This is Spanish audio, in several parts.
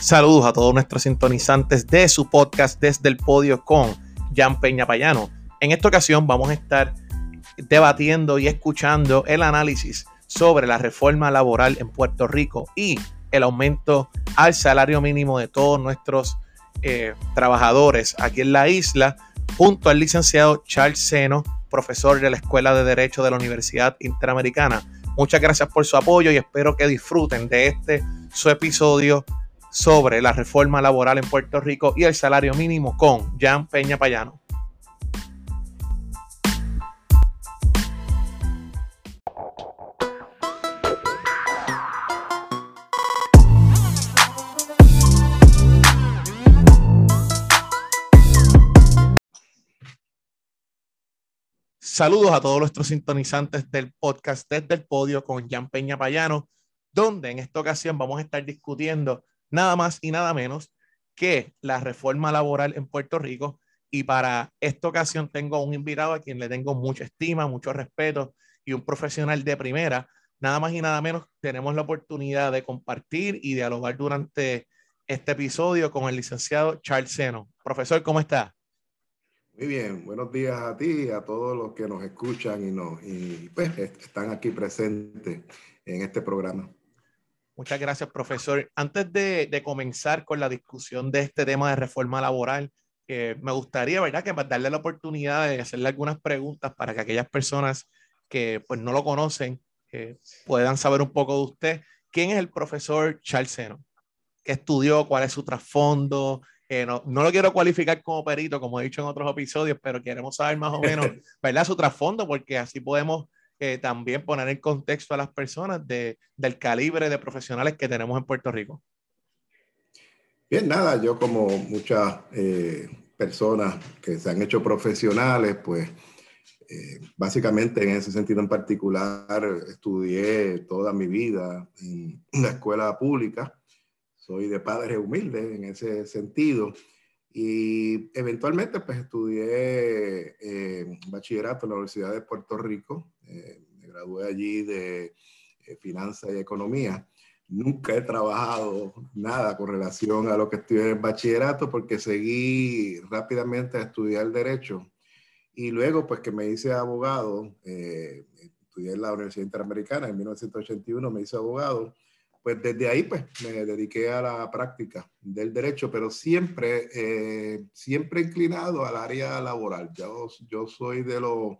Saludos a todos nuestros sintonizantes de su podcast desde el podio con Jan Peña Payano. En esta ocasión vamos a estar debatiendo y escuchando el análisis sobre la reforma laboral en Puerto Rico y el aumento al salario mínimo de todos nuestros eh, trabajadores aquí en la isla, junto al licenciado Charles Seno, profesor de la Escuela de Derecho de la Universidad Interamericana. Muchas gracias por su apoyo y espero que disfruten de este su episodio sobre la reforma laboral en Puerto Rico y el salario mínimo con Jan Peña Payano. Saludos a todos nuestros sintonizantes del podcast desde el podio con Jan Peña Payano, donde en esta ocasión vamos a estar discutiendo nada más y nada menos que la reforma laboral en Puerto Rico. Y para esta ocasión tengo un invitado a quien le tengo mucha estima, mucho respeto y un profesional de primera. Nada más y nada menos tenemos la oportunidad de compartir y dialogar durante este episodio con el licenciado Charles Seno. Profesor, ¿cómo está? Muy bien, buenos días a ti y a todos los que nos escuchan y, nos, y pues, están aquí presentes en este programa. Muchas gracias, profesor. Antes de, comenzar con la discusión de este tema de reforma laboral, me gustaría, ¿verdad?, que darle la oportunidad de hacerle algunas preguntas para que aquellas personas que pues, no lo conocen puedan saber un poco de usted. ¿Quién es el profesor Charles Seno? ¿Qué estudió? ¿Cuál es su trasfondo? Eh, no, no, lo quiero cualificar como perito, como he dicho en otros episodios, pero queremos saber más o menos, ¿verdad? Su trasfondo, porque así podemos también poner en contexto a las personas de, del calibre de profesionales que tenemos en Puerto Rico. Bien, nada, yo como muchas eh, personas que se han hecho profesionales, pues eh, básicamente en ese sentido en particular estudié toda mi vida en la escuela pública, soy de padres humildes en ese sentido. Y eventualmente pues estudié eh, bachillerato en la Universidad de Puerto Rico, eh, me gradué allí de eh, finanzas y economía. Nunca he trabajado nada con relación a lo que estudié en bachillerato porque seguí rápidamente a estudiar derecho y luego pues que me hice abogado, estudié en la Universidad Interamericana en 1981, me hice abogado pues desde ahí pues me dediqué a la práctica del derecho, pero siempre, eh, siempre inclinado al área laboral. Yo, yo soy de los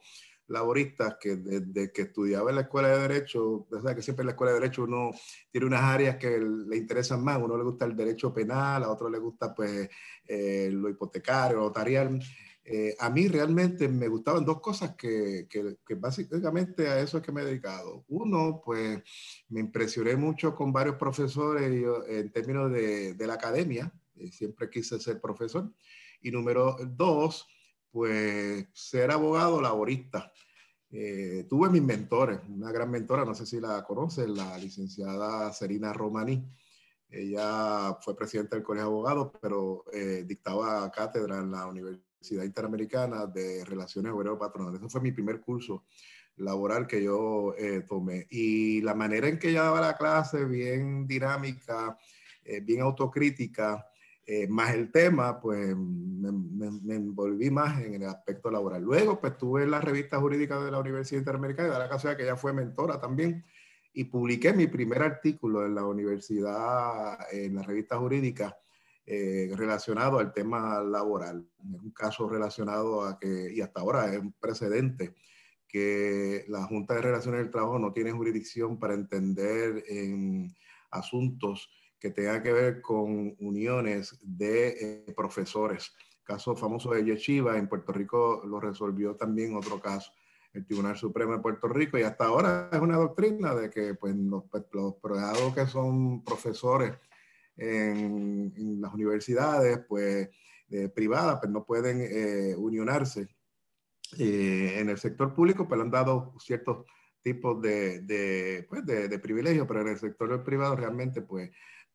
laboristas que desde que estudiaba en la escuela de derecho, o sea que siempre en la escuela de derecho uno tiene unas áreas que le interesan más, uno le gusta el derecho penal, a otro le gusta pues eh, lo hipotecario, lo notarial. Eh, a mí realmente me gustaban dos cosas que, que, básicamente a eso es que me he dedicado. Uno, pues me impresioné mucho con varios profesores en términos de, de la academia, eh, siempre quise ser profesor. Y número dos, pues ser abogado laborista. Eh, tuve mis mentores, una gran mentora, no sé si la conocen, la licenciada Serina Romani. Ella fue presidenta del Colegio de Abogados, pero dictaba cátedra en la Universidad Interamericana de Relaciones Obrero-Patronales. Ese fue mi primer curso laboral que yo eh, tomé. Y la manera en que ella daba la clase, bien dinámica, eh, bien autocrítica, eh, más el tema, pues me, me, envolví más en el aspecto laboral. Luego, pues estuve en la revista jurídica de la Universidad Interamericana y da la casualidad que ella fue mentora también y publiqué mi primer artículo en la universidad, en la revista jurídica, eh, relacionado al tema laboral. Un caso relacionado a que, y hasta ahora es un precedente, que la Junta de Relaciones del Trabajo no tiene jurisdicción para entender en asuntos que tengan que ver con uniones de eh, profesores. Caso famoso de Yeshiva, en Puerto Rico lo resolvió también otro caso, el Tribunal Supremo de Puerto Rico, y hasta ahora es una doctrina de que pues, los, los que son profesores en, las universidades pues, eh, privadas, pues no pueden eh, unionarse. Eh, en el sector público, pues le han dado ciertos tipos de, de, pues, de, privilegios, pero en el sector privado realmente, pues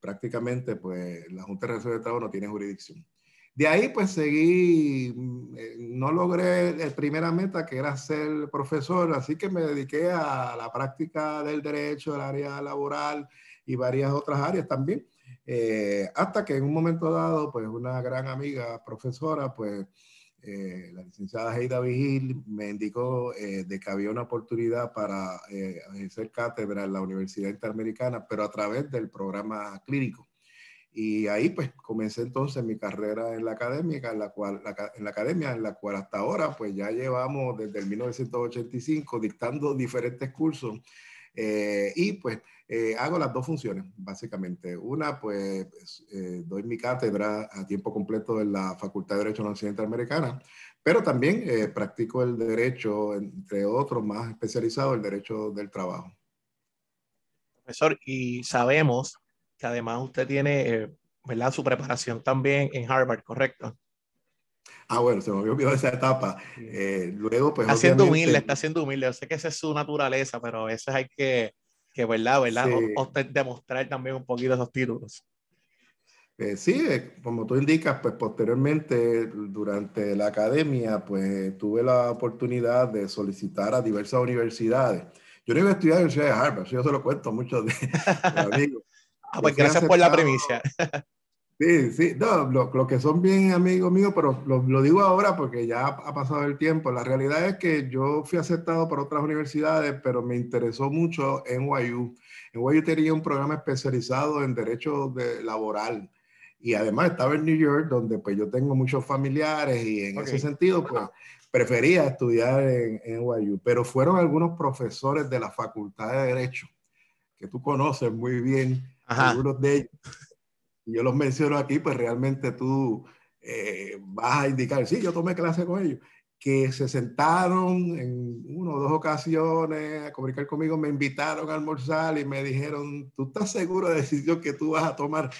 prácticamente, pues la Junta de Relaciones de Trabajo no tiene jurisdicción. De ahí, pues seguí, mm, no logré la primera meta, que era ser profesor, así que me dediqué a la práctica del derecho, del área laboral y varias otras áreas también. Eh, hasta que en un momento dado, pues una gran amiga, profesora, pues eh, la licenciada Heida Vigil me indicó eh, de que había una oportunidad para ejercer cátedra en la Universidad Interamericana, pero a través del programa clínico. Y ahí pues comencé entonces mi carrera en la académica, en la cual, en la academia, en la cual hasta ahora pues ya llevamos desde el 1985 dictando diferentes cursos eh, y pues eh, hago las dos funciones, básicamente. Una, pues eh, doy mi cátedra a tiempo completo en la Facultad de Derecho de la Universidad Interamericana, pero también practico el derecho, entre otros más especializado, el derecho del trabajo. Profesor, y sabemos que además usted tiene, ¿verdad? Su preparación también en Harvard, ¿correcto? Ah, bueno, se me había olvidado esa etapa. Eh, luego, pues. Está siendo humilde, está siendo humilde. Yo sé que esa es su naturaleza, pero a veces hay que, que ¿verdad? ¿verdad? demostrar también un poquito esos títulos. Eh, sí, eh, como tú indicas, pues posteriormente, durante la academia, pues tuve la oportunidad de solicitar a diversas universidades. Yo no iba a estudiar en la Universidad de Harvard, yo se lo cuento a muchos de, amigos. ah, pues gracias por la premisa. Sí, sí, no, lo, que son bien amigos míos, pero lo, digo ahora porque ya ha, pasado el tiempo. La realidad es que yo fui aceptado por otras universidades, pero me interesó mucho en NYU. NYU tenía un programa especializado en derecho de, laboral. Y además estaba en New York, donde pues yo tengo muchos familiares y en ese sentido pues prefería estudiar en, en NYU, pero fueron algunos profesores de la Facultad de Derecho que tú conoces muy bien, algunos de ellos yo los menciono aquí, pues realmente tú eh, vas a indicar, sí, yo tomé clase con ellos, que se sentaron en una o dos ocasiones a comunicar conmigo, me invitaron a almorzar y me dijeron, ¿tú estás seguro de la decisión que tú vas a tomar?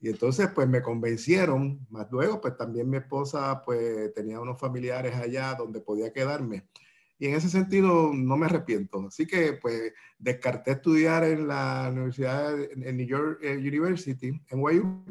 Y entonces, pues me convencieron, más luego, pues también mi esposa, pues tenía unos familiares allá donde podía quedarme. Y en ese sentido no me arrepiento. Así que pues descarté estudiar en la Universidad, en New York eh, University, en NYU,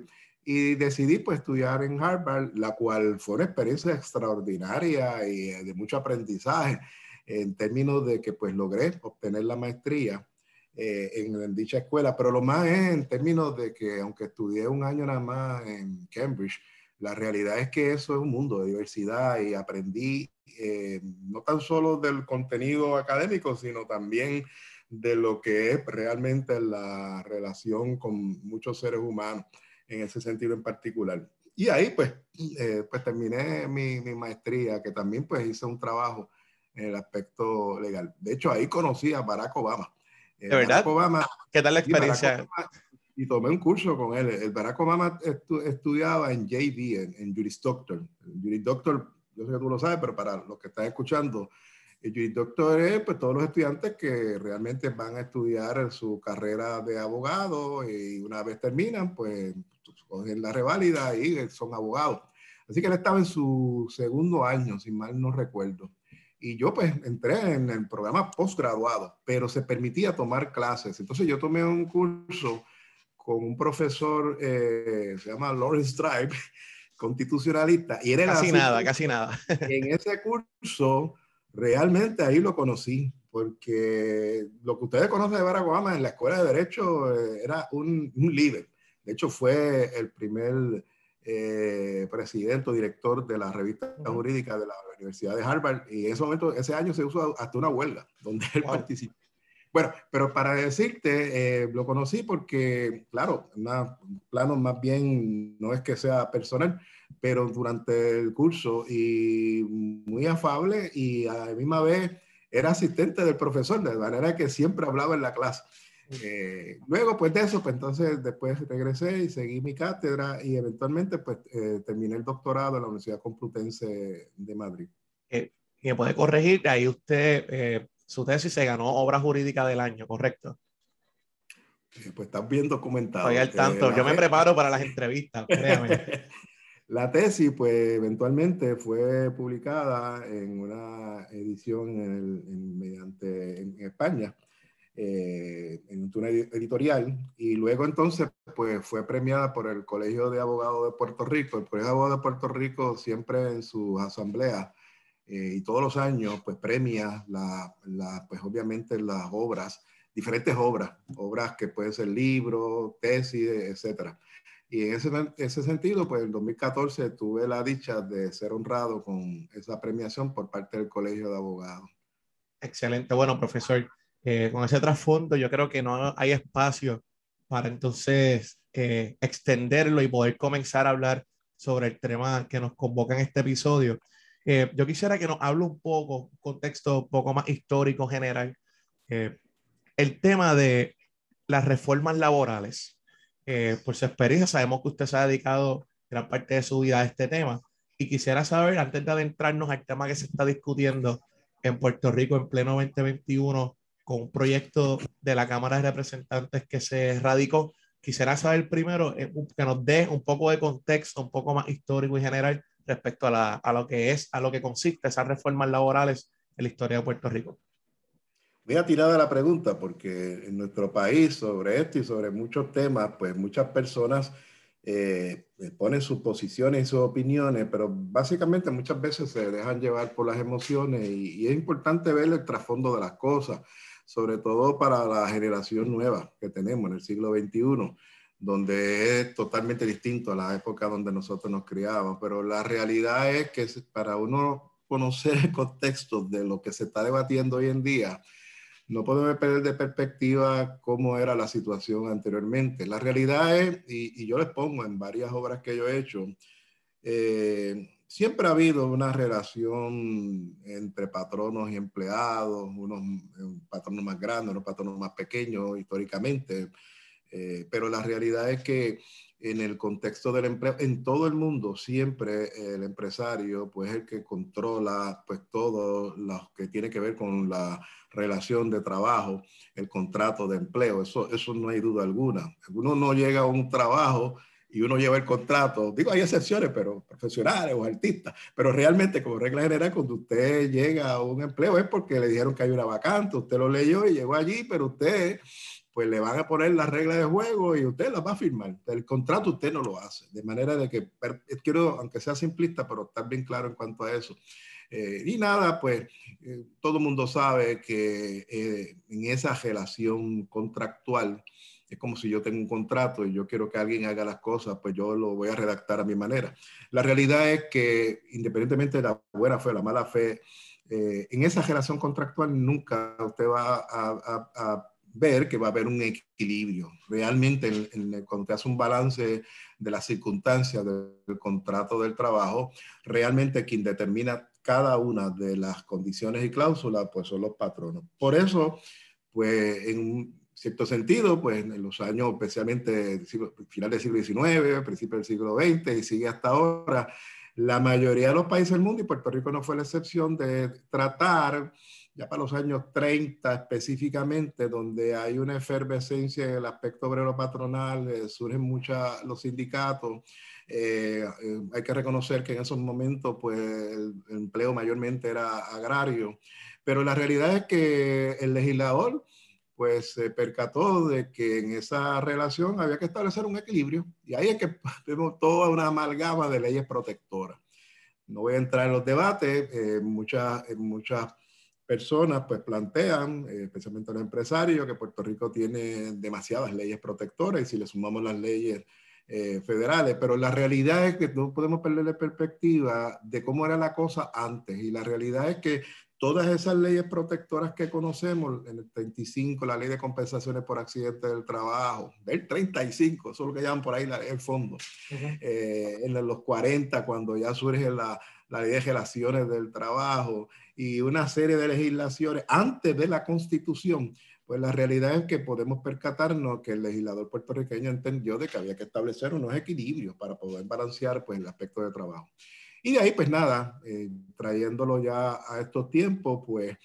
y decidí pues estudiar en Harvard, la cual fue una experiencia extraordinaria y eh, de mucho aprendizaje en términos de que pues logré obtener la maestría eh, en, en, dicha escuela, pero lo más es en términos de que aunque estudié un año nada más en Cambridge, la realidad es que eso es un mundo de diversidad y aprendí eh, no tan solo del contenido académico, sino también de lo que es realmente la relación con muchos seres humanos en ese sentido en particular. Y ahí pues, eh, pues terminé mi, mi, maestría, que también pues hice un trabajo en el aspecto legal. De hecho, ahí conocí a Barack Obama. Eh, ¿De verdad? Obama, ¿Qué tal la experiencia? Y, tomé un curso con él. El Barack Obama estudiaba en JD, en, en Juris Doctor. Juris Doctor yo sé que tú lo sabes, pero para los que están escuchando, el doctor es pues, todos los estudiantes que realmente van a estudiar su carrera de abogado y una vez terminan, pues cogen la reválida y son abogados. Así que él estaba en su segundo año, si mal no recuerdo. Y yo pues entré en el programa postgraduado, pero se permitía tomar clases. Entonces yo tomé un curso con un profesor, eh, se llama Lawrence Stripe, constitucionalista. Y era casi nada, casi nada. En ese curso, realmente ahí lo conocí, porque lo que ustedes conocen de Barack Obama en la Escuela de Derecho eh, era un, un, líder. De hecho, fue el primer eh, presidente o director de la revista jurídica de la Universidad de Harvard. Y en ese momento, ese año se usó hasta una huelga donde él participó. Bueno, pero para decirte, eh, lo conocí porque, claro, un plano más bien no es que sea personal, pero durante el curso y muy afable y a la misma vez era asistente del profesor, de manera que siempre hablaba en la clase. Eh, luego, pues de eso, pues entonces después regresé y seguí mi cátedra y eventualmente pues eh, terminé el doctorado en la Universidad Complutense de Madrid. y me puede corregir, ahí usted su tesis se ganó obra jurídica del año, ¿correcto? Pues estás bien documentado. Estoy al eh, tanto. Yo me preparo para las entrevistas, créame. la tesis, pues, eventualmente fue publicada en una edición en mediante en España, eh, en una editorial, y luego entonces, pues, fue premiada por el Colegio de Abogados de Puerto Rico. El Colegio de Abogados de Puerto Rico siempre en sus asambleas eh, y todos los años pues premia la, la, pues obviamente las obras, diferentes obras, obras que pueden ser libros, tesis, etcétera. Y en ese, ese sentido, pues en 2014 tuve la dicha de ser honrado con esa premiación por parte del Colegio de Abogados. Excelente. Bueno, profesor, eh, con ese trasfondo yo creo que no hay espacio para entonces eh, extenderlo y poder comenzar a hablar sobre el tema que nos convoca en este episodio. Eh, yo quisiera que nos hable un poco, un contexto un poco más histórico general, el tema de las reformas laborales. por su experiencia, sabemos que usted se ha dedicado gran parte de su vida a este tema y quisiera saber, antes de adentrarnos al tema que se está discutiendo en Puerto Rico en pleno 2021, con un proyecto de la Cámara de Representantes que se radicó. Quisiera saber primero eh, que nos dé un poco de contexto, un poco más histórico y general respecto a, lo que es, a lo que consiste esas reformas laborales en la historia de Puerto Rico. Voy a tirar la pregunta porque en nuestro país sobre esto y sobre muchos temas, pues muchas personas eh, ponen sus posiciones y sus opiniones, pero básicamente muchas veces se dejan llevar por las emociones y, y es importante ver el trasfondo de las cosas sobre todo para la generación nueva que tenemos en el siglo XXI, donde es totalmente distinto a la época donde nosotros nos criábamos. Pero la realidad es que para uno conocer el contexto de lo que se está debatiendo hoy en día, no podemos perder de perspectiva cómo era la situación anteriormente. La realidad es, y, yo les pongo en varias obras que yo he hecho, eh, siempre ha habido una relación entre patronos y empleados, unos patronos más grandes, unos patronos más pequeños históricamente, eh, pero la realidad es que en el contexto del empleo, en todo el mundo, siempre el empresario, pues es el que controla pues todo lo que tiene que ver con la relación de trabajo, el contrato de empleo, eso, eso no hay duda alguna. Uno no llega a un trabajo y uno lleva el contrato, digo, hay excepciones, pero profesionales o artistas, pero realmente como regla general, cuando usted llega a un empleo es porque le dijeron que hay una vacante, usted lo leyó y llegó allí, pero usted, pues le van a poner las reglas de juego y usted las va a firmar. El contrato usted no lo hace, de manera de que, quiero, aunque sea simplista, pero estar bien claro en cuanto a eso. Eh, y nada, pues eh, todo el mundo sabe que eh, en esa relación contractual, es como si yo tengo un contrato y yo quiero que alguien haga las cosas, pues yo lo voy a redactar a mi manera. La realidad es que independientemente de la buena fe o la mala fe, eh, en esa relación contractual nunca usted va a, ver que va a haber un equilibrio. Realmente, cuando te hace un balance de las circunstancias del contrato del trabajo, realmente quien determina cada una de las condiciones y cláusulas, pues son los patronos. Por eso, pues en cierto sentido, pues en los años, especialmente final del siglo XIX, principio del siglo XX y sigue hasta ahora, la mayoría de los países del mundo, y Puerto Rico no fue la excepción, de tratar, ya para los años 30 específicamente, donde hay una efervescencia en el aspecto obrero patronal, eh, surgen muchos los sindicatos, eh, eh, hay que reconocer que en esos momentos pues el empleo mayormente era agrario, pero la realidad es que el legislador pues se percató de que en esa relación había que establecer un equilibrio y ahí es que vemos toda una amalgama de leyes protectoras. No voy a entrar en los debates, eh, muchas, muchas personas pues plantean, eh, especialmente los empresarios, que Puerto Rico tiene demasiadas leyes protectoras y si le sumamos las leyes eh, federales, pero la realidad es que no podemos perder la perspectiva de cómo era la cosa antes. Y la realidad es que todas esas leyes protectoras que conocemos, en el 35, la ley de compensaciones por accidente del trabajo, del 35, eso es lo que llaman por ahí la, el fondo, eh, en los 40, cuando ya surge la, la ley de relaciones del trabajo y una serie de legislaciones antes de la constitución, pues la realidad es que podemos percatarnos que el legislador puertorriqueño entendió de que había que establecer unos equilibrios para poder balancear pues, el aspecto de trabajo. Y de ahí, pues nada, eh, trayéndolo ya a estos tiempos, pues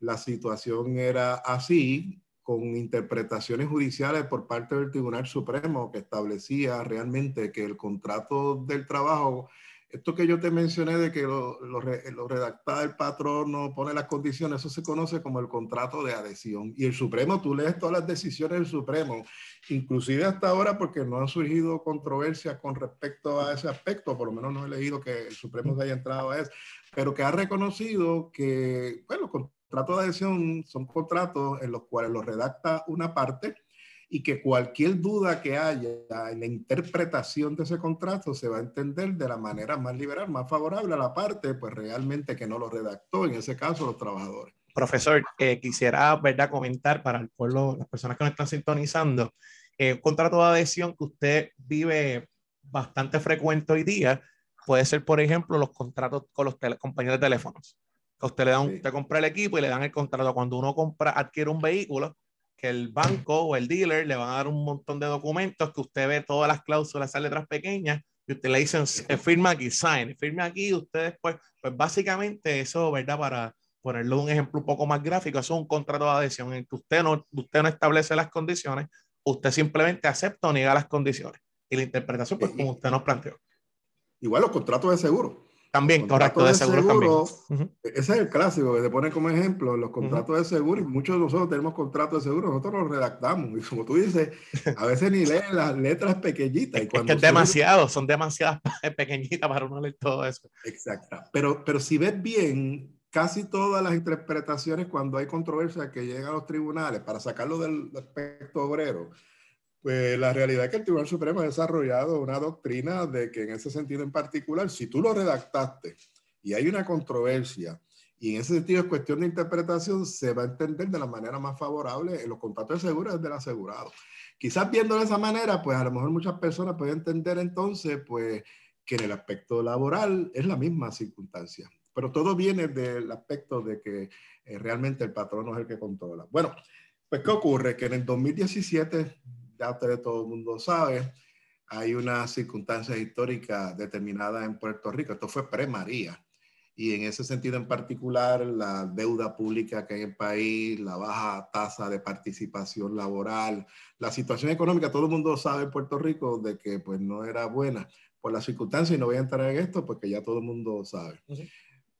la situación era así, con interpretaciones judiciales por parte del Tribunal Supremo que establecía realmente que el contrato del trabajo esto que yo te mencioné de que lo, lo, redacta el patrón, no pone las condiciones, eso se conoce como el contrato de adhesión. Y el Supremo, tú lees todas las decisiones del Supremo, inclusive hasta ahora porque no han surgido controversias con respecto a ese aspecto, por lo menos no he leído que el Supremo se haya entrado a eso, pero que ha reconocido que, bueno, los contratos de adhesión son contratos en los cuales lo redacta una parte y que cualquier duda que haya en la interpretación de ese contrato se va a entender de la manera más liberal, más favorable a la parte, pues realmente que no lo redactó, en ese caso los trabajadores. Profesor, eh, quisiera ¿verdad? comentar para el pueblo, las personas que nos están sintonizando, eh, un contrato de adhesión que usted vive bastante frecuente hoy día puede ser, por ejemplo, los contratos con los compañías de teléfonos. Que usted le da usted compra el equipo y le dan el contrato. Cuando uno compra, adquiere un vehículo, que el banco o el dealer le van a dar un montón de documentos que usted ve todas las cláusulas, esas letras pequeñas, y usted le dicen, eh, firma aquí, sign, firme aquí, y usted después, pues básicamente eso, ¿verdad? Para ponerlo un ejemplo un poco más gráfico, eso es un contrato de adhesión en que usted no, usted no establece las condiciones, usted simplemente acepta o niega las condiciones. Y la interpretación, pues como usted nos planteó. Igual los contratos de seguro. También, correcto, de, seguro, también. Ese es el clásico que se pone como ejemplo, los contratos de seguro, y muchos de nosotros tenemos contratos de seguro, nosotros los redactamos, y como tú dices, a veces ni leen las letras pequeñitas. Y cuando es que es demasiado, son demasiadas pequeñitas para uno leer todo eso. Exacto, pero, pero si ves bien, casi todas las interpretaciones cuando hay controversia que llegan a los tribunales para sacarlo del aspecto obrero, pues la realidad es que el Tribunal Supremo ha desarrollado una doctrina de que en ese sentido en particular, si tú lo redactaste y hay una controversia, y en ese sentido es cuestión de interpretación, se va a entender de la manera más favorable en los contratos de seguro del asegurado. Quizás viendo de esa manera, pues a lo mejor muchas personas pueden entender entonces, pues, que en el aspecto laboral es la misma circunstancia. Pero todo viene del aspecto de que eh, realmente el patrón es el que controla. Bueno, pues ¿qué ocurre? Que en el 2017 ya ustedes todo el mundo sabe, hay una circunstancia histórica determinada en Puerto Rico. Esto fue pre-María. Y en ese sentido en particular, la deuda pública que hay en el país, la baja tasa de participación laboral, la situación económica, todo el mundo sabe en Puerto Rico de que pues no era buena por las circunstancias y no voy a entrar en esto porque ya todo el mundo sabe.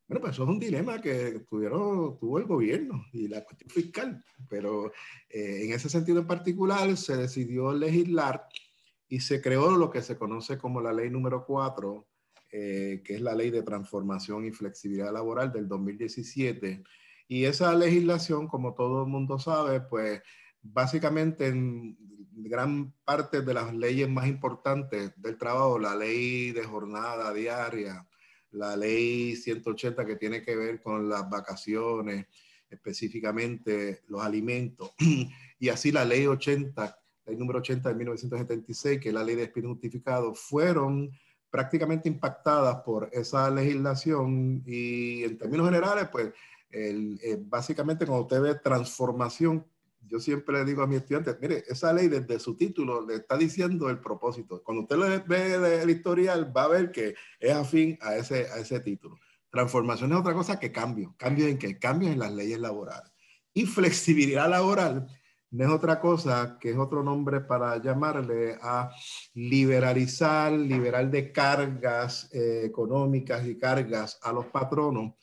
Bueno, pues eso es un dilema que tuvieron, tuvo el gobierno y la cuestión fiscal, pero eh, en ese sentido en particular se decidió legislar y se creó lo que se conoce como la ley número 4, eh, que es la ley de transformación y flexibilidad laboral del 2017. Y esa legislación, como todo el mundo sabe, pues básicamente en gran parte de las leyes más importantes del trabajo, la ley de jornada diaria, la ley 180 que tiene que ver con las vacaciones, específicamente los alimentos, y así la ley 80, ley número 80 de 1976, que es la ley de despido justificado, fueron prácticamente impactadas por esa legislación. Y en términos generales, pues el, eh, básicamente cuando usted ve transformación yo siempre le digo a mis estudiantes, mire, esa ley desde su título le está diciendo el propósito. Cuando usted le ve el historial, va a ver que es afín a ese, a ese título. Transformación es otra cosa que cambio. ¿Cambio en qué? Cambio en las leyes laborales. Y flexibilidad laboral no es otra cosa que es otro nombre para llamarle a liberalizar, liberar de cargas eh, económicas y cargas a los patronos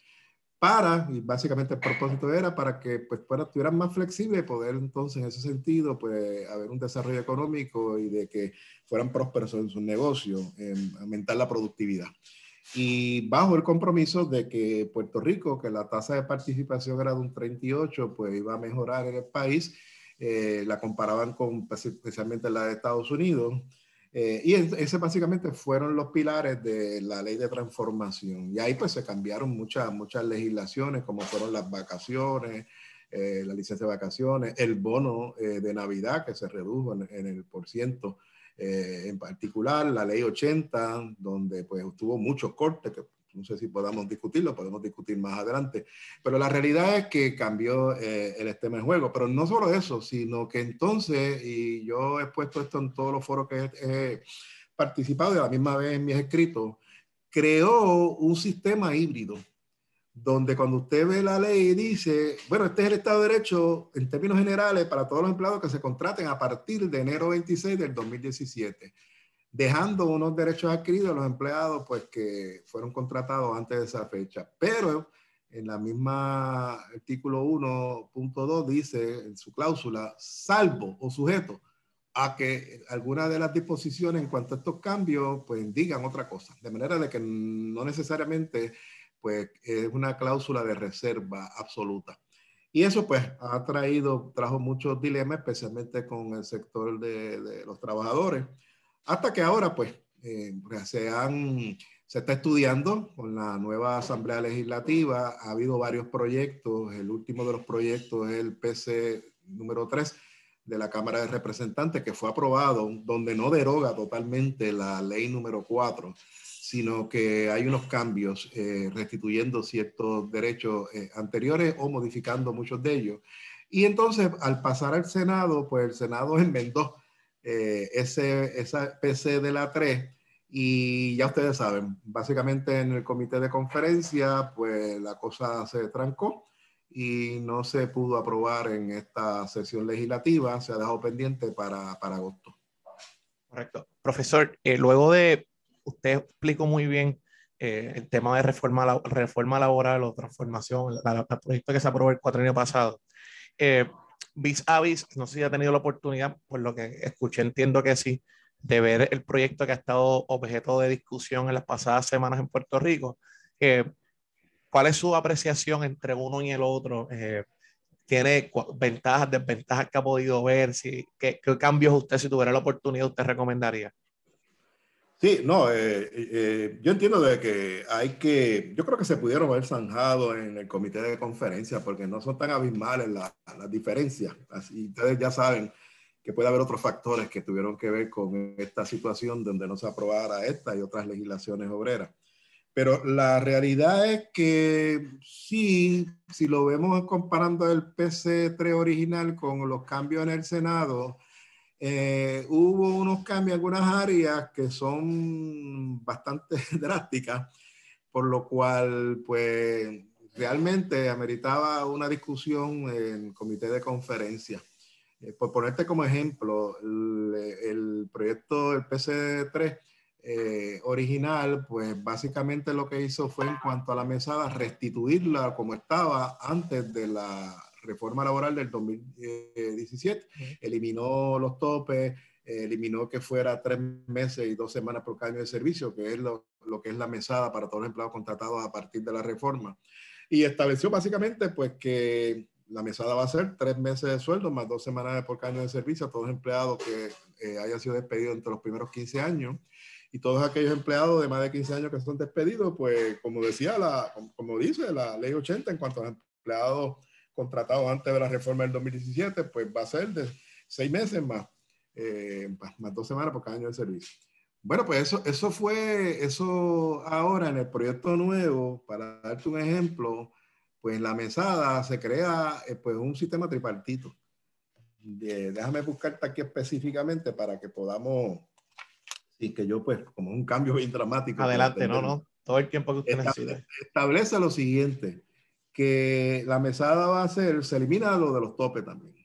para, y básicamente el propósito era para que pues estuvieran más flexibles poder entonces en ese sentido pues haber un desarrollo económico y de que fueran prósperos en su negocio, aumentar la productividad. Y bajo el compromiso de que Puerto Rico, que la tasa de participación era de un 38, pues iba a mejorar en el país, eh, la comparaban con pues, especialmente la de Estados Unidos, eh, y ese básicamente fueron los pilares de la ley de transformación. Y ahí pues se cambiaron muchas, muchas legislaciones, como fueron las vacaciones, eh, la licencia de vacaciones, el bono eh, de Navidad que se redujo en, el por ciento en particular, la ley 80, donde pues tuvo muchos cortes que no sé si podamos discutirlo, podemos discutir más adelante, pero la realidad es que cambió eh, el esquema de juego, pero no solo eso, sino que entonces, y yo he puesto esto en todos los foros que he, participado y a la misma vez en mis escritos, creó un sistema híbrido, donde cuando usted ve la ley dice, bueno, este es el Estado de Derecho en términos generales para todos los empleados que se contraten a partir de enero 26 del 2017 dejando unos derechos adquiridos a los empleados pues que fueron contratados antes de esa fecha. Pero en la misma artículo 1.2 dice en su cláusula, salvo o sujeto a que alguna de las disposiciones en cuanto a estos cambios pues digan otra cosa. De manera de que no necesariamente pues es una cláusula de reserva absoluta. Y eso pues ha traído, trajo muchos dilemas, especialmente con el sector de, de los trabajadores, hasta que ahora pues eh, se, han, se está estudiando con la nueva Asamblea Legislativa, ha habido varios proyectos, el último de los proyectos es el PC número 3 de la Cámara de Representantes, que fue aprobado, donde no deroga totalmente la ley número 4, sino que hay unos cambios eh, restituyendo ciertos derechos eh, anteriores o modificando muchos de ellos. Y entonces, al pasar al Senado, pues el Senado enmendó eh, ese, esa PC de la 3 y ya ustedes saben, básicamente en el comité de conferencia, pues la cosa se trancó y no se pudo aprobar en esta sesión legislativa, se ha dejado pendiente para, para agosto. Correcto. Profesor, luego de usted explicó muy bien eh, el tema de reforma, reforma laboral o transformación, el proyecto que se aprobó el cuatro años pasado. Eh, vis a vis, no sé si ha tenido la oportunidad, por lo que escuché, entiendo que sí, de ver el proyecto que ha estado objeto de discusión en las pasadas semanas en Puerto Rico. ¿Cuál es su apreciación entre uno y el otro? Eh, ¿Tiene ventajas, desventajas que ha podido ver? Si, ¿qué, ¿Qué cambios usted, si tuviera la oportunidad, recomendaría? Sí, no, eh, eh, yo entiendo de que hay que, yo creo que se pudieron haber zanjado en el comité de conferencia porque no son tan abismales las diferencias. Así, ustedes ya saben que puede haber otros factores que tuvieron que ver con esta situación donde no se aprobara esta y otras legislaciones obreras. Pero la realidad es que sí, si lo vemos comparando el PC3 original con los cambios en el Senado, eh, hubo unos cambios en algunas áreas que son bastante drásticas, por lo cual, pues, realmente ameritaba una discusión en comité de conferencia. Eh, por ponerte como ejemplo, el, proyecto del PC3 eh, original, pues básicamente lo que hizo fue en cuanto a la mesada restituirla como estaba antes de la reforma laboral del 2017, eliminó los topes, eliminó que fuera tres meses y dos semanas por año de servicio, que es lo, lo, que es la mesada para todos los empleados contratados a partir de la reforma. Y estableció básicamente pues que la mesada va a ser tres meses de sueldo más dos semanas por año de servicio a todos los empleados que eh, hayan sido despedidos entre los primeros 15 años. Y todos aquellos empleados de más de 15 años que son despedidos, pues como decía, la, como dice la ley 80 en cuanto a los empleados contratado antes de la reforma del 2017, pues va a ser de seis meses más, eh, más dos semanas por cada año de servicio. Bueno, pues eso, eso fue, eso ahora en el proyecto nuevo, para darte un ejemplo, pues en la mesada se crea eh, pues un sistema tripartito. déjame buscarte aquí específicamente para que podamos, y que yo pues, como un cambio bien dramático. Adelante, no, no, todo el tiempo que usted necesite. Establece lo siguiente, que la mesada va a ser, se elimina lo de los topes también,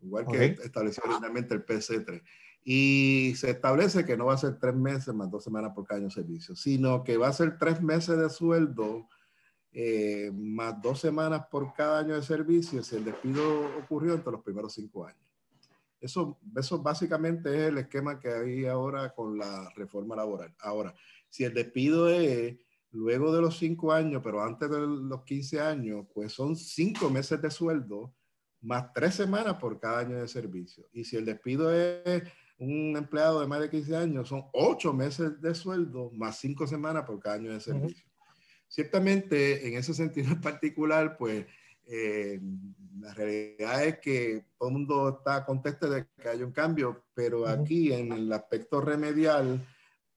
igual que estableció originalmente el PC3. Y se establece que no va a ser tres meses más dos semanas por cada año de servicio, sino que va a ser tres meses de sueldo eh, más dos semanas por cada año de servicio si el despido ocurrió entre los primeros cinco años. Eso, eso básicamente es el esquema que hay ahora con la reforma laboral. Ahora, si el despido es luego de los cinco años, pero antes de los 15 años, pues son cinco meses de sueldo más tres semanas por cada año de servicio. Y si el despido es un empleado de más de 15 años, son ocho meses de sueldo más cinco semanas por cada año de servicio. Ciertamente, en ese sentido en particular, pues eh, la realidad es que todo el mundo está contento de que haya un cambio, pero aquí en el aspecto remedial,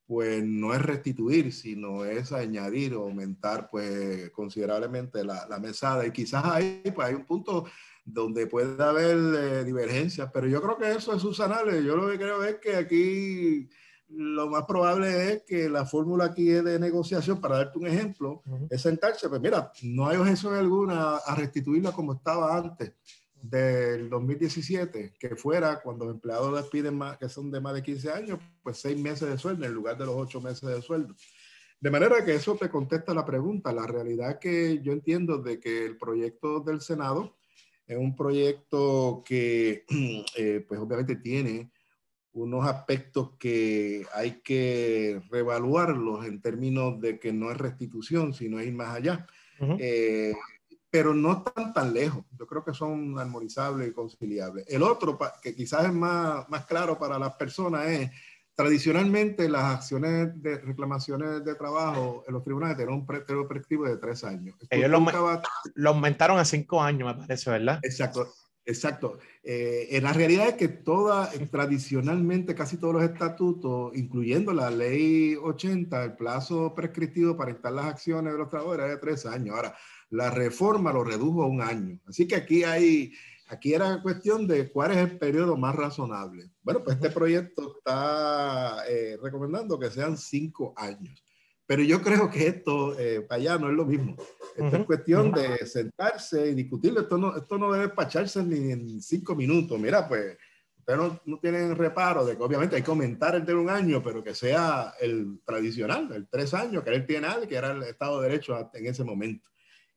pues no es restituir, sino es añadir o aumentar pues considerablemente la, la, mesada. Y quizás ahí pues hay un punto donde puede haber eh, divergencias, pero yo creo que eso es subsanable. Yo lo que creo es que aquí lo más probable es que la fórmula aquí es de negociación, para darte un ejemplo, es sentarse, pues mira, no hay objeción alguna a restituirla como estaba antes del 2017, que fuera cuando los empleados despiden más, que son de más de 15 años, pues seis meses de sueldo en lugar de los ocho meses de sueldo. De manera que eso te contesta la pregunta. La realidad que yo entiendo de que el proyecto del Senado es un proyecto que, eh, pues obviamente tiene unos aspectos que hay que reevaluarlos en términos de que no es restitución, sino ir más allá pero no están tan lejos. Yo creo que son armonizables y conciliables. El otro, que quizás es más, más claro para las personas, es tradicionalmente las acciones de reclamaciones de trabajo en los tribunales tienen un periodo prescriptivo de tres años. Ellos lo, lo, aumentaron a cinco años, me parece, ¿verdad? Exacto. Exacto. Eh, en la realidad es que toda, tradicionalmente casi todos los estatutos, incluyendo la ley 80, el plazo prescriptivo para instar las acciones de los trabajadores era de tres años. Ahora, la reforma lo redujo a un año. Así que aquí hay, aquí era cuestión de cuál es el periodo más razonable. Bueno, pues este proyecto está eh, recomendando que sean cinco años. Pero yo creo que esto eh, para allá no es lo mismo. Esto es cuestión de sentarse y discutirlo. Esto no, esto no debe despacharse ni en cinco minutos. Mira, pues ustedes no, no, tienen reparo de que obviamente hay que aumentar el de un año, pero que sea el tradicional, el tres años, que era el PNL, que era el Estado de Derecho en ese momento.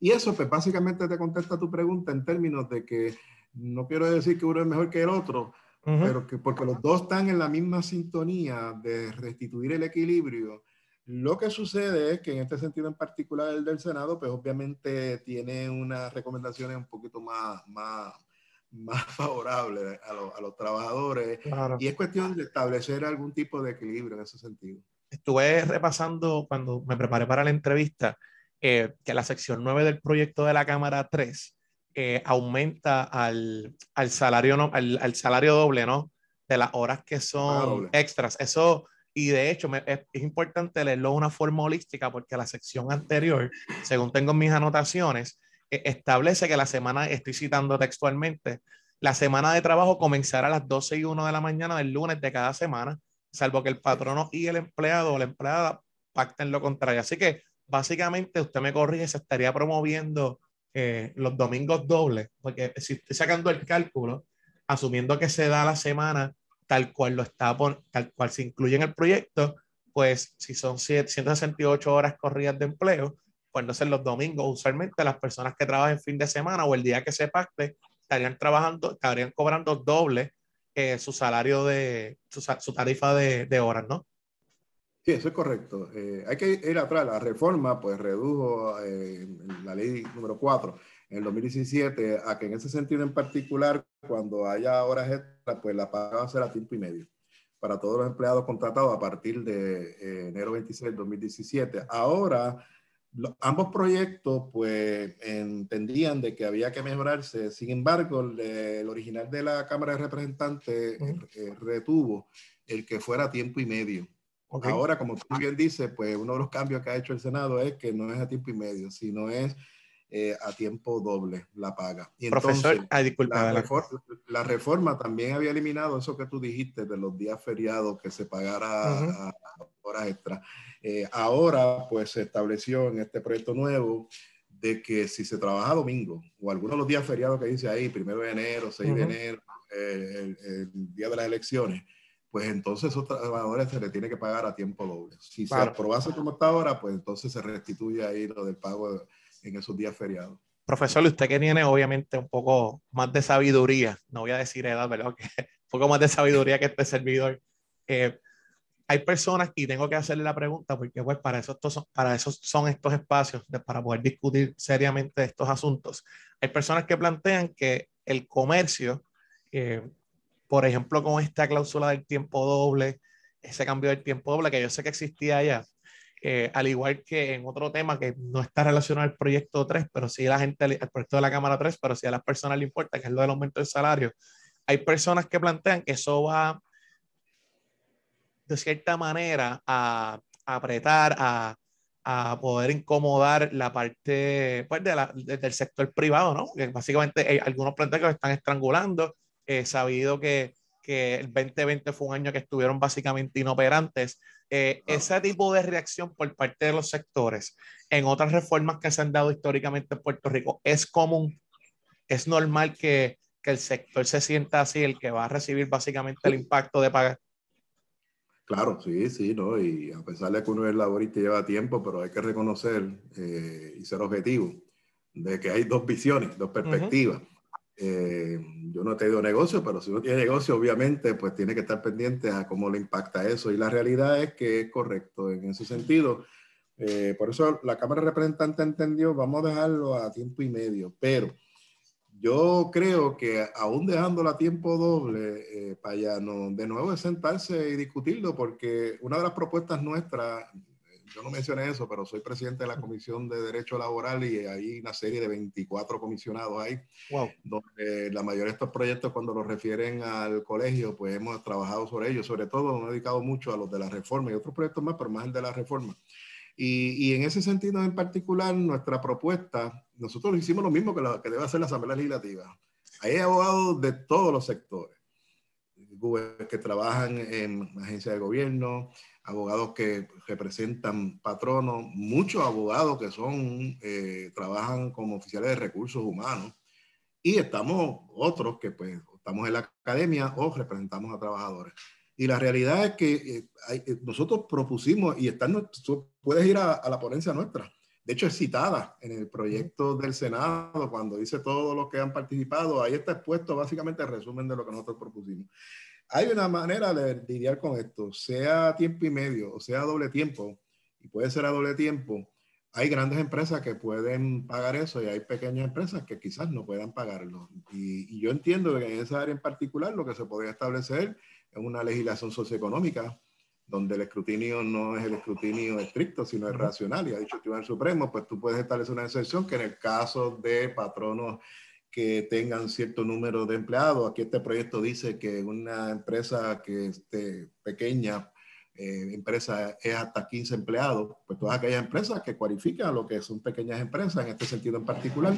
Y eso, pues básicamente te contesta tu pregunta en términos de que no quiero decir que uno es mejor que el otro, pero que porque los dos están en la misma sintonía de restituir el equilibrio lo que sucede es que en este sentido en particular el del Senado, pues obviamente tiene unas recomendaciones un poquito más, más, más favorables a, los trabajadores. Y es cuestión de establecer algún tipo de equilibrio en ese sentido. Estuve repasando cuando me preparé para la entrevista eh, que la sección 9 del proyecto de la Cámara 3 eh, aumenta al, al salario, no, al, al, salario doble, ¿no? De las horas que son extras. Eso y de hecho, es, importante leerlo de una forma holística porque la sección anterior, según tengo en mis anotaciones, e, establece que la semana, estoy citando textualmente, la semana de trabajo comenzará a las 12 y 1 de la mañana del lunes de cada semana, salvo que el patrono y el empleado o la empleada pacten lo contrario. Así que básicamente usted me corrige, se estaría promoviendo eh, los domingos dobles, porque si estoy sacando el cálculo, asumiendo que se da la semana tal cual lo está, tal cual se incluye en el proyecto, pues si son 168 horas corridas de empleo, pues ser los domingos. Usualmente las personas que trabajan fin de semana o el día que se pacte estarían trabajando, estarían cobrando doble eh, su salario de su, su tarifa de, de, horas, ¿no? Sí, eso es correcto. Eh, hay que ir atrás. La reforma, pues, redujo eh, la ley número 4 en el 2017 a que en ese sentido en particular, cuando haya horas extras, pues la paga va a ser a tiempo y medio para todos los empleados contratados a partir de eh, enero 26 de 2017. Ahora, ambos proyectos pues entendían de que había que mejorarse, sin embargo, el, original de la Cámara de Representantes eh, retuvo el que fuera a tiempo y medio. Ahora, como tú bien dices, pues uno de los cambios que ha hecho el Senado es que no es a tiempo y medio, sino es eh, a tiempo doble la paga. Y Profesor, disculpa, la, reforma, también había eliminado eso que tú dijiste de los días feriados que se pagara a, horas extra. Eh, ahora, pues se estableció en este proyecto nuevo de que si se trabaja domingo o algunos de los días feriados que dice ahí, primero de enero, 6 de enero, el, día de las elecciones, pues entonces esos trabajadores se le tiene que pagar a tiempo doble. Si se aprobase como está ahora, pues entonces se restituye ahí lo del pago en esos días feriados. Profesor, usted que tiene obviamente un poco más de sabiduría, no voy a decir edad, ¿verdad? Que un poco más de sabiduría que este servidor. Eh, hay personas, y tengo que hacerle la pregunta, porque pues para eso, son, para eso son estos espacios, de, para poder discutir seriamente estos asuntos. Hay personas que plantean que el comercio, eh, por ejemplo, con esta cláusula del tiempo doble, ese cambio del tiempo doble, que yo sé que existía allá, eh, al igual que en otro tema que no está relacionado al proyecto 3, pero sí a la gente, al proyecto de la Cámara 3, pero sí a las personas le importa, que es lo del aumento del salario. Hay personas que plantean que eso va de cierta manera a, apretar, a, a, poder incomodar la parte pues, de la, del sector privado, ¿no? Que básicamente hay algunos plantean que lo están estrangulando, he sabido que, que el 2020 fue un año que estuvieron básicamente inoperantes eh, ese tipo de reacción por parte de los sectores en otras reformas que se han dado históricamente en Puerto Rico es común, es normal que, que el sector se sienta así, el que va a recibir básicamente el impacto de pagar. Claro, sí, sí, ¿no? Y a pesar de que uno es laborista y lleva tiempo, pero hay que reconocer eh, y ser objetivo de que hay dos visiones, dos perspectivas. Eh, yo no he tenido negocio, pero si uno tiene negocio, obviamente, pues tiene que estar pendiente a cómo le impacta eso. Y la realidad es que es correcto en ese sentido. Eh, por eso la Cámara de Representantes entendió, vamos a dejarlo a tiempo y medio, pero yo creo que aún dejándolo a tiempo doble, eh, Payano, de nuevo es sentarse y discutirlo, porque una de las propuestas nuestras, yo no mencioné eso, pero soy presidente de la Comisión de Derecho Laboral y hay una serie de 24 comisionados ahí, wow. donde la mayoría de estos proyectos cuando los refieren al colegio, pues hemos trabajado sobre ellos, sobre todo hemos dedicado mucho a los de la reforma y otros proyectos más, pero más el de la reforma. Y, y en ese sentido en particular, nuestra propuesta, nosotros hicimos lo mismo que, la, que debe hacer la Asamblea Legislativa. Hay abogados de todos los sectores que trabajan en agencias de gobierno, abogados que representan patronos, muchos abogados que son, eh, trabajan como oficiales de recursos humanos y estamos otros que pues estamos en la academia o representamos a trabajadores. Y la realidad es que eh, eh, nosotros propusimos, y están, puedes ir a, a, la ponencia nuestra, de hecho es citada en el proyecto del Senado, cuando dice todos los que han participado, ahí está expuesto básicamente el resumen de lo que nosotros propusimos. Hay una manera de lidiar con esto, sea tiempo y medio o sea doble tiempo, y puede ser a doble tiempo. Hay grandes empresas que pueden pagar eso y hay pequeñas empresas que quizás no puedan pagarlo. Y, y yo entiendo que en esa área en particular lo que se podría establecer es una legislación socioeconómica donde el escrutinio no es el escrutinio estricto, sino es racional. Y ha dicho el Tribunal Supremo, pues tú puedes establecer una excepción que en el caso de patronos que tengan cierto número de empleados. Aquí este proyecto dice que una empresa que esté pequeña, eh, empresa es hasta 15 empleados, pues todas aquellas empresas que cualifican lo que son pequeñas empresas, en este sentido en particular,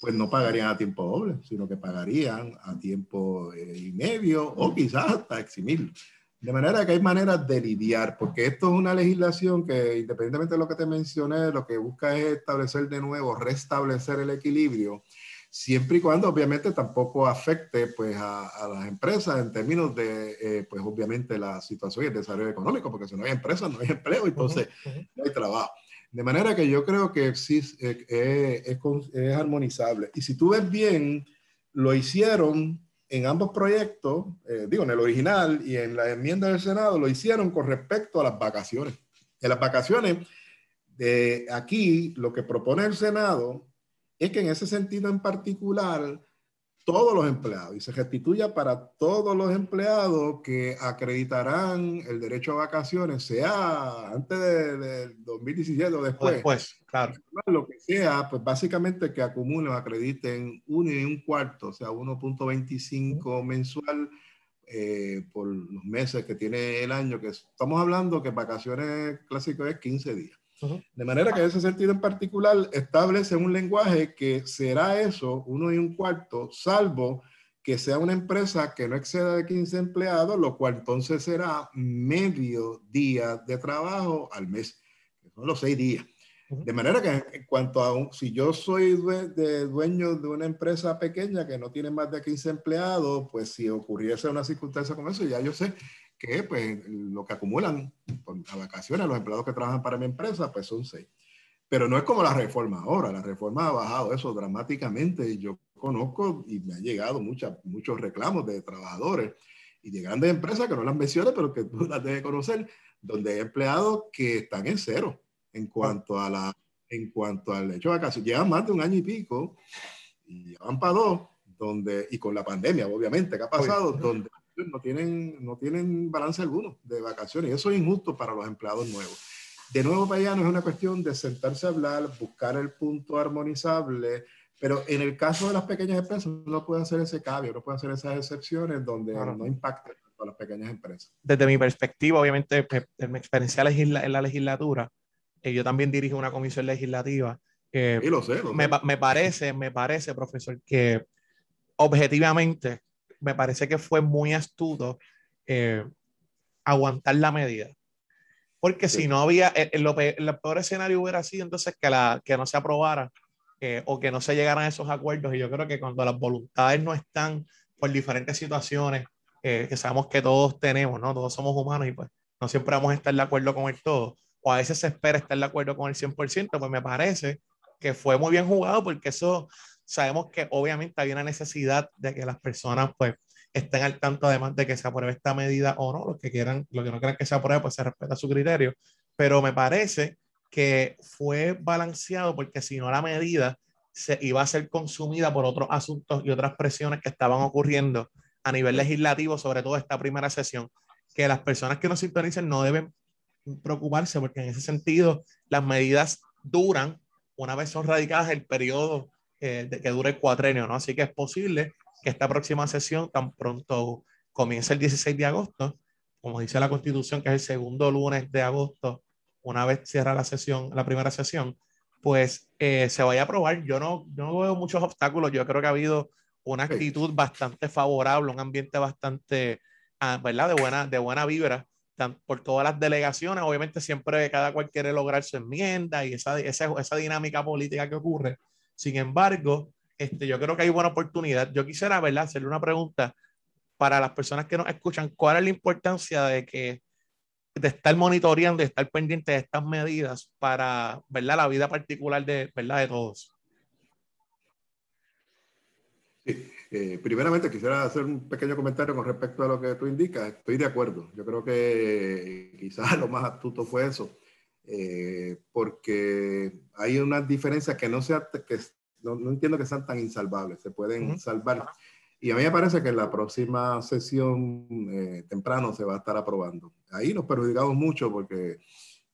pues no pagarían a tiempo doble, sino que pagarían a tiempo eh, y medio o quizás hasta eximir. De manera que hay maneras de lidiar, porque esto es una legislación que, independientemente de lo que te mencioné, lo que busca es establecer de nuevo, restablecer el equilibrio siempre y cuando obviamente tampoco afecte pues a, las empresas en términos de eh, pues obviamente la situación y el desarrollo económico, porque si no hay empresas no hay empleo, entonces no hay trabajo. De manera que yo creo que sí eh, eh, es, es, armonizable. Y si tú ves bien, lo hicieron en ambos proyectos, digo, en el original y en la enmienda del Senado, lo hicieron con respecto a las vacaciones. En las vacaciones, aquí, lo que propone el Senado es que en ese sentido en particular, todos los empleados, y se restituya para todos los empleados que acreditarán el derecho a vacaciones, sea antes del de 2017 o después. Después, claro. Lo que sea, pues básicamente que acumulen, acrediten uno y un cuarto, o sea, 1.25 mensual eh, por los meses que tiene el año, que estamos hablando que vacaciones clásicas es 15 días. De manera que en ese sentido en particular establece un lenguaje que será eso, uno y un cuarto, salvo que sea una empresa que no exceda de 15 empleados, lo cual entonces será medio día de trabajo al mes, que son los seis días. De manera que en cuanto a si yo soy de dueño de una empresa pequeña que no tiene más de 15 empleados, pues si ocurriese una circunstancia como eso, ya yo sé que pues lo que acumulan a vacaciones los empleados que trabajan para mi empresa, pues son seis. Pero no es como la reforma ahora, la reforma ha bajado eso dramáticamente. Yo conozco y me han llegado muchas, muchos reclamos de trabajadores y de grandes empresas que no las menciono, pero que tú las debes conocer, donde hay empleados que están en cero en cuanto a la en cuanto al hecho de vacaciones. Llevan más de un año y pico y van para dos, donde, y con la pandemia, obviamente, que ha pasado, donde no tienen, no tienen balance alguno de vacaciones. Y eso es injusto para los empleados nuevos. De nuevo, para allá no es una cuestión de sentarse a hablar, buscar el punto armonizable, pero en el caso de las pequeñas empresas no puede hacer ese cambio, no puede hacer esas excepciones donde no impacte a las pequeñas empresas. Desde mi perspectiva, obviamente, en mi experiencia en la legislatura, eh, yo también dirijo una comisión legislativa. y lo sé, me, me, parece, me parece, profesor, que objetivamente me parece que fue muy astuto eh, aguantar la medida. Porque si no había, el, el, peor escenario hubiera sido entonces que, la, que no se aprobara eh, o que no se llegaran a esos acuerdos. Y yo creo que cuando las voluntades no están por diferentes situaciones, eh, que sabemos que todos tenemos, ¿no? Todos somos humanos y pues no siempre vamos a estar de acuerdo con el todo, o a veces se espera estar de acuerdo con el 100%, pues me parece que fue muy bien jugado porque eso sabemos que obviamente hay una necesidad de que las personas pues estén al tanto además de que se apruebe esta medida o no, los que quieran, los que no quieran que se apruebe pues se respeta su criterio, pero me parece que fue balanceado porque si no la medida se iba a ser consumida por otros asuntos y otras presiones que estaban ocurriendo a nivel legislativo, sobre todo esta primera sesión, que las personas que nos sintonicen no deben preocuparse porque en ese sentido las medidas duran, una vez son radicadas, el periodo eh, de que dure cuatrenio, ¿no? Así que es posible que esta próxima sesión, tan pronto comience el 16 de agosto, como dice la Constitución, que es el segundo lunes de agosto, una vez cierra la sesión, la primera sesión, pues eh, se vaya a aprobar. Yo no, yo no veo muchos obstáculos. Yo creo que ha habido una actitud bastante favorable, un ambiente bastante, ah, ¿verdad? De buena, de buena vibra por todas las delegaciones. Obviamente siempre cada cual quiere lograr su enmienda y esa, esa, esa dinámica política que ocurre. Sin embargo, este, yo creo que hay buena oportunidad. Yo quisiera, ¿verdad?, hacerle una pregunta para las personas que nos escuchan. ¿Cuál es la importancia de que de estar monitoreando, de estar pendiente de estas medidas para, ¿verdad?, la vida particular de, ¿verdad?, de todos. Sí. Eh, primeramente quisiera hacer un pequeño comentario con respecto a lo que tú indicas. Estoy de acuerdo. Yo creo que quizás lo más astuto fue eso, eh, porque hay unas diferencias que no, sea, que no, entiendo que sean tan insalvables, se pueden salvar. Y a mí me parece que en la próxima sesión eh, temprano se va a estar aprobando. Ahí nos perjudicamos mucho porque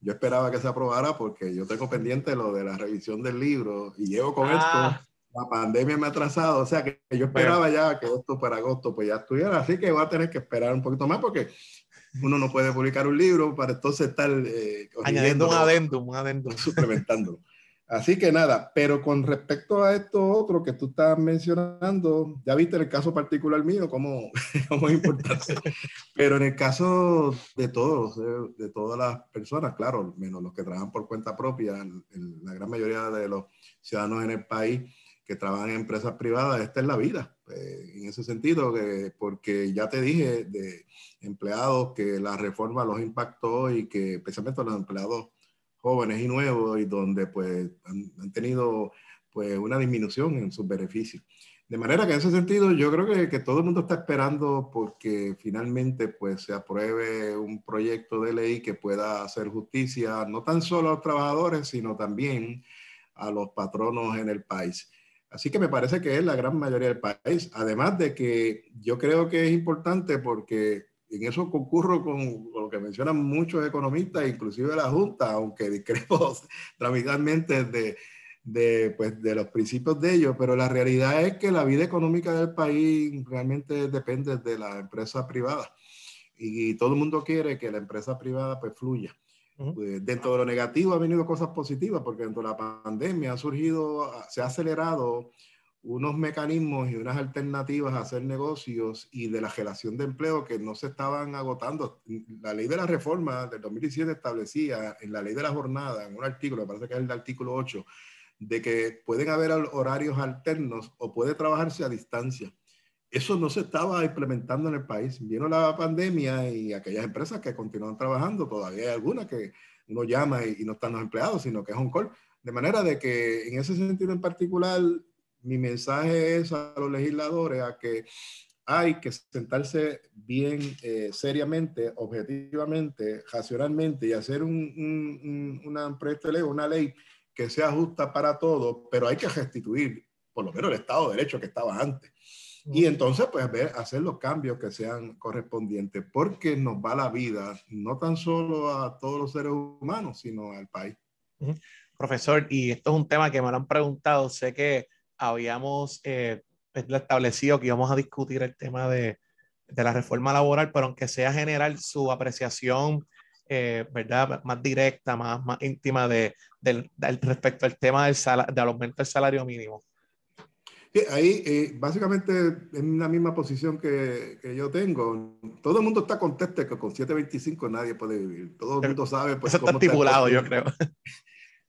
yo esperaba que se aprobara porque yo tengo pendiente lo de la revisión del libro y llego con ah. esto la pandemia me ha atrasado, o sea que yo esperaba ya que esto para agosto pues ya estuviera, así que voy a tener que esperar un poquito más porque uno no puede publicar un libro para entonces estar eh, añadiendo un adendum, un adendum. suplementándolo. Así que nada, pero con respecto a esto otro que tú estás mencionando, ya viste el caso particular mío, cómo, cómo es importante. pero en el caso de todos, de, de, todas las personas, claro, menos los que trabajan por cuenta propia, la gran mayoría de los ciudadanos en el país, que trabajan en empresas privadas, esta es la vida. Eh, en ese sentido, que, porque ya te dije de empleados que la reforma los impactó y que especialmente los empleados jóvenes y nuevos y donde pues han, tenido pues una disminución en sus beneficios. De manera que en ese sentido yo creo que, que, todo el mundo está esperando porque finalmente pues se apruebe un proyecto de ley que pueda hacer justicia no tan solo a los trabajadores, sino también a los patronos en el país. Así que me parece que es la gran mayoría del país. Además de que yo creo que es importante porque en eso concurro con, lo que mencionan muchos economistas, inclusive la Junta, aunque discrepo radicalmente de, de, pues, de los principios de ellos, pero la realidad es que la vida económica del país realmente depende de la empresa privada. Y, todo el mundo quiere que la empresa privada pues fluya. Pues, dentro de lo negativo ha venido cosas positivas porque dentro de la pandemia ha surgido, se ha acelerado unos mecanismos y unas alternativas a hacer negocios y de la generación de empleo que no se estaban agotando. La ley de la reforma del 2017 establecía en la ley de la jornada, en un artículo, me parece que es el artículo 8, de que pueden haber horarios alternos o puede trabajarse a distancia eso no se estaba implementando en el país. Vino la pandemia y aquellas empresas que continúan trabajando, todavía hay algunas que uno llama y, no están los empleados, sino que es un call. De manera de que en ese sentido en particular, mi mensaje es a los legisladores a que hay que sentarse bien eh, seriamente, objetivamente, racionalmente y hacer un, una proyecto de ley, una ley que sea justa para todos, pero hay que restituir por lo menos el Estado de Derecho que estaba antes. Y entonces, pues, ver, hacer los cambios que sean correspondientes, porque nos va la vida, no tan solo a todos los seres humanos, sino al país. Profesor, y esto es un tema que me lo han preguntado, sé que habíamos eh, establecido que íbamos a discutir el tema de, de, la reforma laboral, pero aunque sea general, su apreciación, eh, ¿verdad? Más directa, más, más íntima de, del, respecto al tema del, del aumento del salario mínimo ahí eh, básicamente en la misma posición que, que, yo tengo. Todo el mundo está contento que con 725 nadie puede vivir. Todo el mundo sabe. Pues, eso está estipulado, yo creo.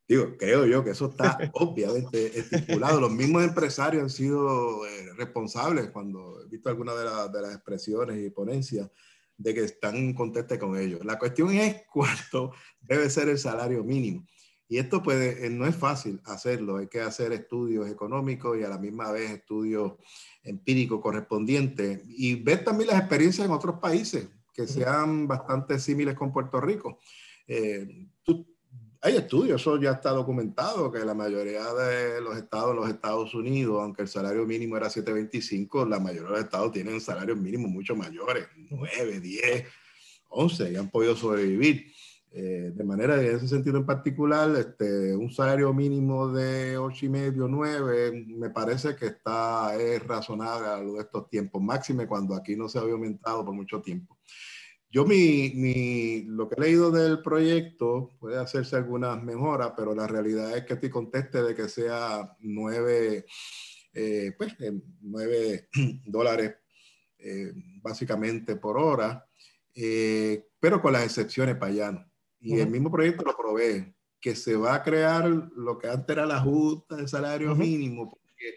Digo, creo yo que eso está obviamente estipulado. Los mismos empresarios han sido eh, responsables cuando he visto algunas de, de, las expresiones y ponencias de que están contentos con ellos. La cuestión es cuánto debe ser el salario mínimo. Y esto puede, eh, no es fácil hacerlo, hay que hacer estudios económicos y a la misma vez estudios empíricos correspondientes y ver también las experiencias en otros países que sean bastante similares con Puerto Rico. Eh, hay estudios, eso ya está documentado, que la mayoría de los estados, los Estados Unidos, aunque el salario mínimo era 7.25, la mayoría de los estados tienen salarios mínimos mucho mayores, 9, 10, 11, y han podido sobrevivir. Eh, de manera que en ese sentido en particular, este, un salario mínimo de 8 y medio, 9, me parece que está, es razonable a lo de estos tiempos, máxime cuando aquí no se había aumentado por mucho tiempo. Yo mi, mi, lo que he leído del proyecto puede hacerse algunas mejoras, pero la realidad es que estoy conteste de que sea 9, eh, pues, 9 dólares eh, básicamente por hora, pero con las excepciones payanos y el mismo proyecto lo provee, que se va a crear lo que antes era la justa de salario mínimo, porque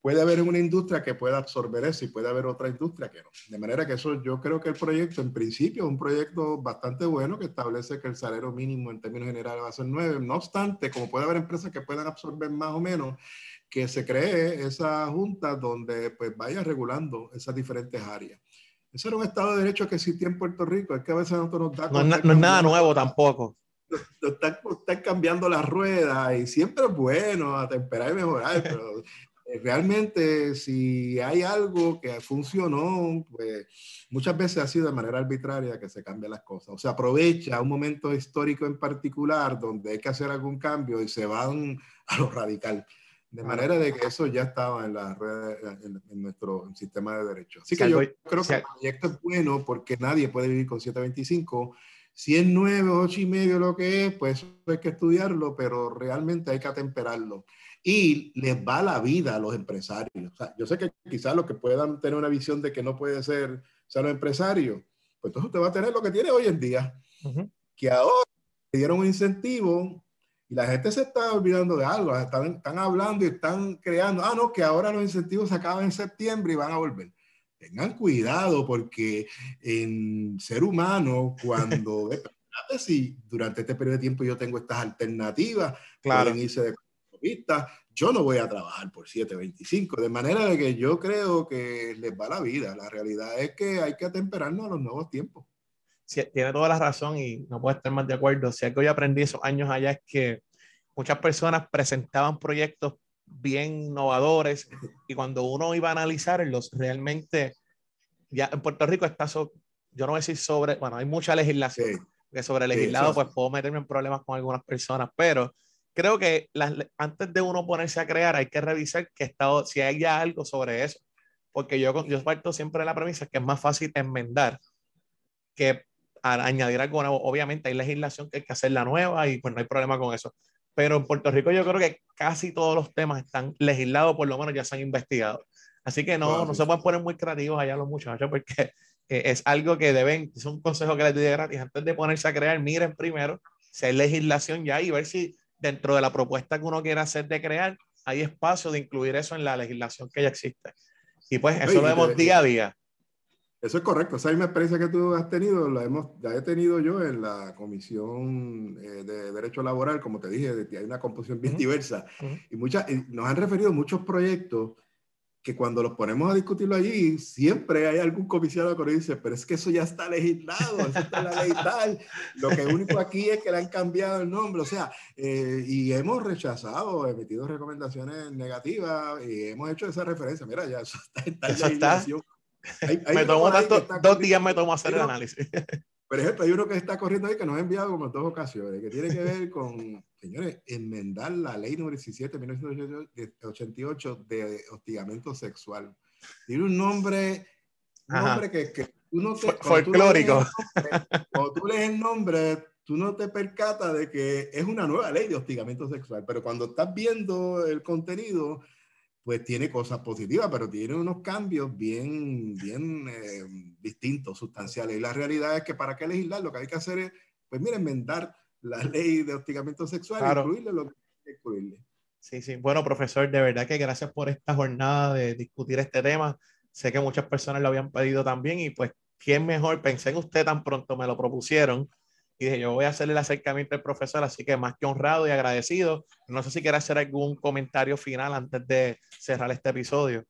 puede haber una industria que pueda absorber eso y puede haber otra industria que no. De manera que eso yo creo que el proyecto en principio es un proyecto bastante bueno que establece que el salario mínimo en términos generales va a ser 9. No obstante, como puede haber empresas que puedan absorber más o menos, que se cree esa junta donde pues vaya regulando esas diferentes áreas. Eso era un Estado de Derecho que existía en Puerto Rico. Es que a veces no nos da. No, no es nada nuevo tampoco. Están, están cambiando las ruedas y siempre es bueno atemperar y mejorar, pero eh, realmente si hay algo que funcionó, pues muchas veces ha sido de manera arbitraria que se cambian las cosas. O se aprovecha un momento histórico en particular donde hay que hacer algún cambio y se van a lo radical. De manera de que eso ya estaba en, la en, nuestro sistema de derechos. Así que yo creo que el proyecto es bueno porque nadie puede vivir con 725. Si es 9, 8 y medio lo que es, pues hay que estudiarlo, pero realmente hay que atemperarlo. Y les va la vida a los empresarios. O sea, yo sé que quizás los que puedan tener una visión de que no puede ser, ser los empresarios, pues entonces usted va a tener lo que tiene hoy en día, que ahora le dieron un incentivo y la gente se está olvidando de algo, están, están hablando y están creando, ah, no, que ahora los incentivos se acaban en septiembre y van a volver. Tengan cuidado porque en ser humano, cuando, si durante este periodo de tiempo yo tengo estas alternativas, claro. pueden irse de vista, yo no voy a trabajar por 7.25, de manera de que yo creo que les va la vida. La realidad es que hay que atemperarnos a los nuevos tiempos tiene toda la razón y no puedo estar más de acuerdo. Si algo yo aprendí esos años allá es que muchas personas presentaban proyectos bien innovadores y cuando uno iba a analizarlos, realmente, ya en Puerto Rico está, yo no voy a decir sobre, bueno, hay mucha legislación, que sobre legislado pues puedo meterme en problemas con algunas personas, pero creo que las, antes de uno ponerse a crear hay que revisar que estado, si hay ya algo sobre eso, porque yo, yo parto siempre de la premisa que es más fácil enmendar que añadir algo nuevo. Obviamente hay legislación que hay que hacer la nueva y pues no hay problema con eso. Pero en Puerto Rico yo creo que casi todos los temas están legislados, por lo menos ya se han investigado. Así que no, no se pueden poner muy creativos allá los muchachos porque eh, es algo que deben, es un consejo que les doy gratis, antes de ponerse a crear, miren primero si hay legislación ya y ver si dentro de la propuesta que uno quiera hacer de crear, hay espacio de incluir eso en la legislación que ya existe. Y pues eso lo vemos día a día. Eso es correcto. Esa misma experiencia que tú has tenido, la, hemos, he tenido yo en la Comisión eh, de Derecho Laboral, como te dije, hay una composición bien diversa. Y, muchas, nos han referido muchos proyectos que cuando los ponemos a discutirlo allí, siempre hay algún comisionado que dice, pero es que eso ya está legislado, eso está en la ley tal. Lo que único aquí es que le han cambiado el nombre. O sea, eh, y hemos rechazado, emitido recomendaciones negativas y hemos hecho esa referencia. Mira, ya eso está en tal legislación me tomo dos días me tomo hacer el análisis. Por ejemplo, hay uno que está corriendo ahí que nos ha enviado como en dos ocasiones, que tiene que ver con, señores, enmendar la ley número 17 de 1988 de hostigamiento sexual. Tiene un nombre, un nombre que, que tú no te... Folclórico. Cuando tú lees el nombre, tú no te percatas de que es una nueva ley de hostigamiento sexual, pero cuando estás viendo el contenido, pues tiene cosas positivas, pero tiene unos cambios bien, bien eh, distintos, sustanciales. Y la realidad es que para qué legislar, lo que hay que hacer es, pues mira, enmendar la ley de hostigamiento sexual y incluirle lo que hay que incluirle. Sí, sí. Bueno, profesor, de verdad que gracias por esta jornada de discutir este tema. Sé que muchas personas lo habían pedido también y pues, ¿quién mejor? Pensé en usted tan pronto, me lo propusieron y dije, yo voy a hacerle el acercamiento al profesor, así que más que honrado y agradecido. No sé si quiere hacer algún comentario final antes de cerrar este episodio.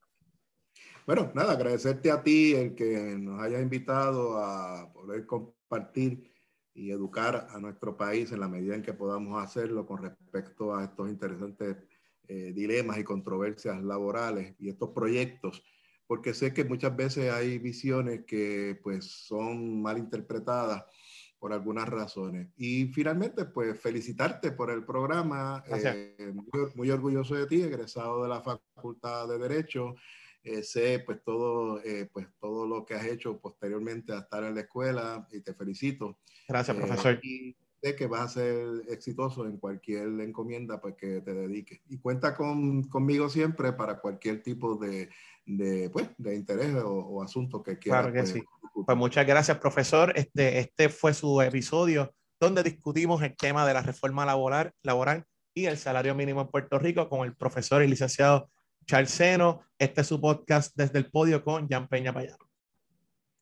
Bueno, nada, agradecerte a ti el que nos hayas invitado a poder compartir y educar a nuestro país en la medida en que podamos hacerlo con respecto a estos interesantes eh, dilemas y controversias laborales y estos proyectos, porque sé que muchas veces hay visiones que pues son mal interpretadas por algunas razones. Y finalmente, pues felicitarte por el programa. Eh, muy, muy, orgulloso de ti, egresado de la Facultad de Derecho. Eh, sé pues todo, eh, pues todo lo que has hecho posteriormente a estar en la escuela y te felicito. Gracias, profesor. Y sé que vas a ser exitoso en cualquier encomienda pues, que te dediques. Y cuenta con, conmigo siempre para cualquier tipo de, de, pues, de interés o, o asunto que quieras. Claro que pues, sí. Pues muchas gracias, profesor. Este, este fue su episodio donde discutimos el tema de la reforma laboral, laboral y el salario mínimo en Puerto Rico con el profesor y licenciado Charles Seno. Este es su podcast desde el podio con Jan Peña Payano.